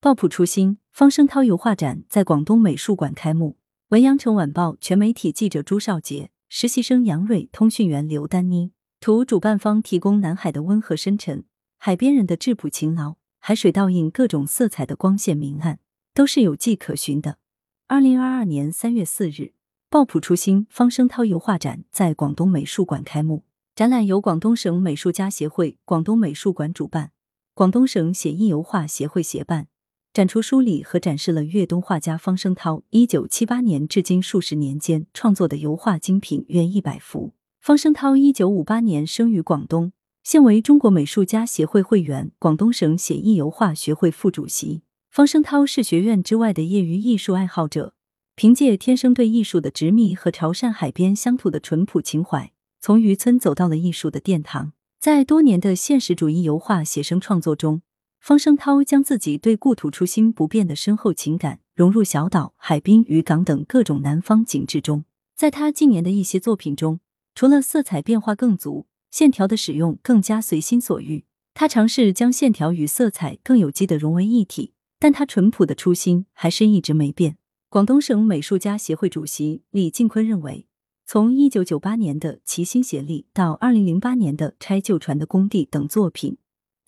抱朴初心方声涛油画展在广东美术馆开幕。文阳城晚报全媒体记者朱少杰，实习生杨蕊，通讯员刘丹妮。图主办方提供南海的温和深沉，海边人的质朴勤劳，海水倒映各种色彩的光线明暗，都是有迹可循的。二零二二年三月四日，抱朴初心方声涛油画展在广东美术馆开幕。展览由广东省美术家协会、广东美术馆主办，广东省写意油画协会协办。展出梳理和展示了粤东画家方声涛一九七八年至今数十年间创作的油画精品约一百幅。方声涛一九五八年生于广东，现为中国美术家协会会员、广东省写意油画学会副主席。方声涛是学院之外的业余艺术爱好者，凭借天生对艺术的执迷和潮汕海边乡土的淳朴情怀，从渔村走到了艺术的殿堂。在多年的现实主义油画写生创作中。方声涛将自己对故土初心不变的深厚情感融入小岛、海滨、渔港等各种南方景致中。在他近年的一些作品中，除了色彩变化更足，线条的使用更加随心所欲。他尝试将线条与色彩更有机的融为一体，但他淳朴的初心还是一直没变。广东省美术家协会主席李进坤认为，从一九九八年的《齐心协力》到二零零八年的《拆旧船的工地》等作品。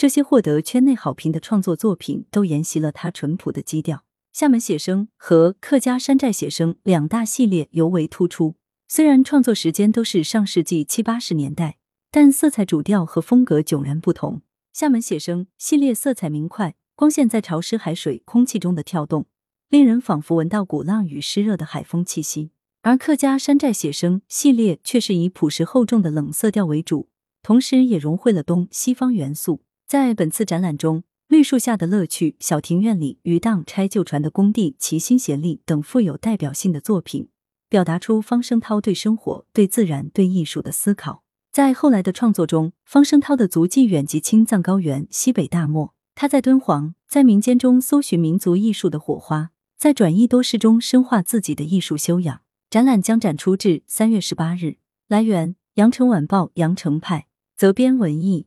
这些获得圈内好评的创作作品，都沿袭了他淳朴的基调。厦门写生和客家山寨写生两大系列尤为突出。虽然创作时间都是上世纪七八十年代，但色彩主调和风格迥然不同。厦门写生系列色彩明快，光线在潮湿海水、空气中的跳动，令人仿佛闻到鼓浪屿湿热的海风气息。而客家山寨写生系列却是以朴实厚重的冷色调为主，同时也融汇了东西方元素。在本次展览中，绿树下的乐趣、小庭院里渔荡、拆旧船的工地、齐心协力等富有代表性的作品，表达出方声涛对生活、对自然、对艺术的思考。在后来的创作中，方声涛的足迹远及青藏高原、西北大漠。他在敦煌、在民间中搜寻民族艺术的火花，在转译多事中深化自己的艺术修养。展览将展出至三月十八日。来源：羊城晚报羊城派，责编：文艺。